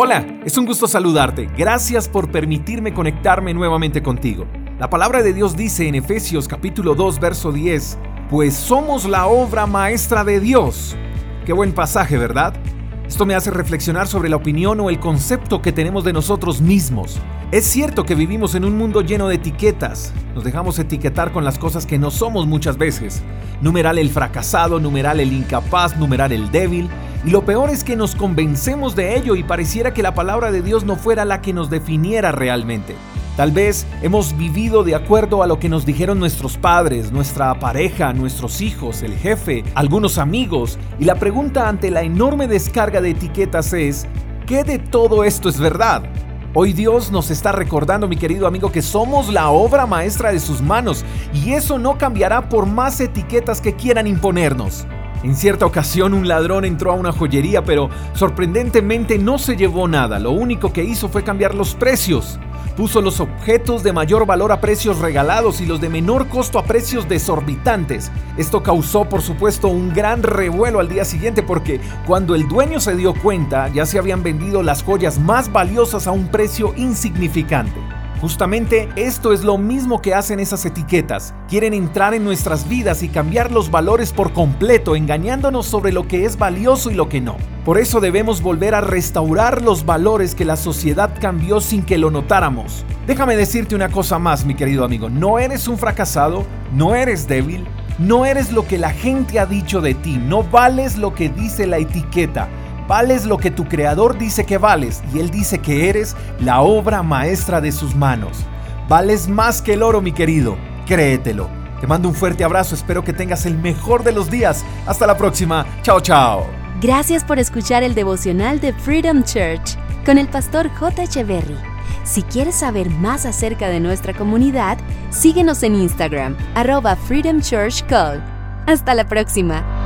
Hola, es un gusto saludarte. Gracias por permitirme conectarme nuevamente contigo. La palabra de Dios dice en Efesios capítulo 2, verso 10, pues somos la obra maestra de Dios. Qué buen pasaje, ¿verdad? Esto me hace reflexionar sobre la opinión o el concepto que tenemos de nosotros mismos. Es cierto que vivimos en un mundo lleno de etiquetas. Nos dejamos etiquetar con las cosas que no somos muchas veces. Numeral el fracasado, numeral el incapaz, numeral el débil. Y lo peor es que nos convencemos de ello y pareciera que la palabra de Dios no fuera la que nos definiera realmente. Tal vez hemos vivido de acuerdo a lo que nos dijeron nuestros padres, nuestra pareja, nuestros hijos, el jefe, algunos amigos, y la pregunta ante la enorme descarga de etiquetas es, ¿qué de todo esto es verdad? Hoy Dios nos está recordando, mi querido amigo, que somos la obra maestra de sus manos, y eso no cambiará por más etiquetas que quieran imponernos. En cierta ocasión un ladrón entró a una joyería, pero sorprendentemente no se llevó nada, lo único que hizo fue cambiar los precios puso los objetos de mayor valor a precios regalados y los de menor costo a precios desorbitantes. Esto causó por supuesto un gran revuelo al día siguiente porque cuando el dueño se dio cuenta ya se habían vendido las joyas más valiosas a un precio insignificante. Justamente esto es lo mismo que hacen esas etiquetas. Quieren entrar en nuestras vidas y cambiar los valores por completo, engañándonos sobre lo que es valioso y lo que no. Por eso debemos volver a restaurar los valores que la sociedad cambió sin que lo notáramos. Déjame decirte una cosa más, mi querido amigo. No eres un fracasado, no eres débil, no eres lo que la gente ha dicho de ti, no vales lo que dice la etiqueta. Vales lo que tu creador dice que vales y él dice que eres la obra maestra de sus manos. Vales más que el oro, mi querido. Créetelo. Te mando un fuerte abrazo, espero que tengas el mejor de los días. Hasta la próxima. Chao, chao. Gracias por escuchar el devocional de Freedom Church con el pastor J. Echeverry. Si quieres saber más acerca de nuestra comunidad, síguenos en Instagram, arroba Freedom Church. Hasta la próxima.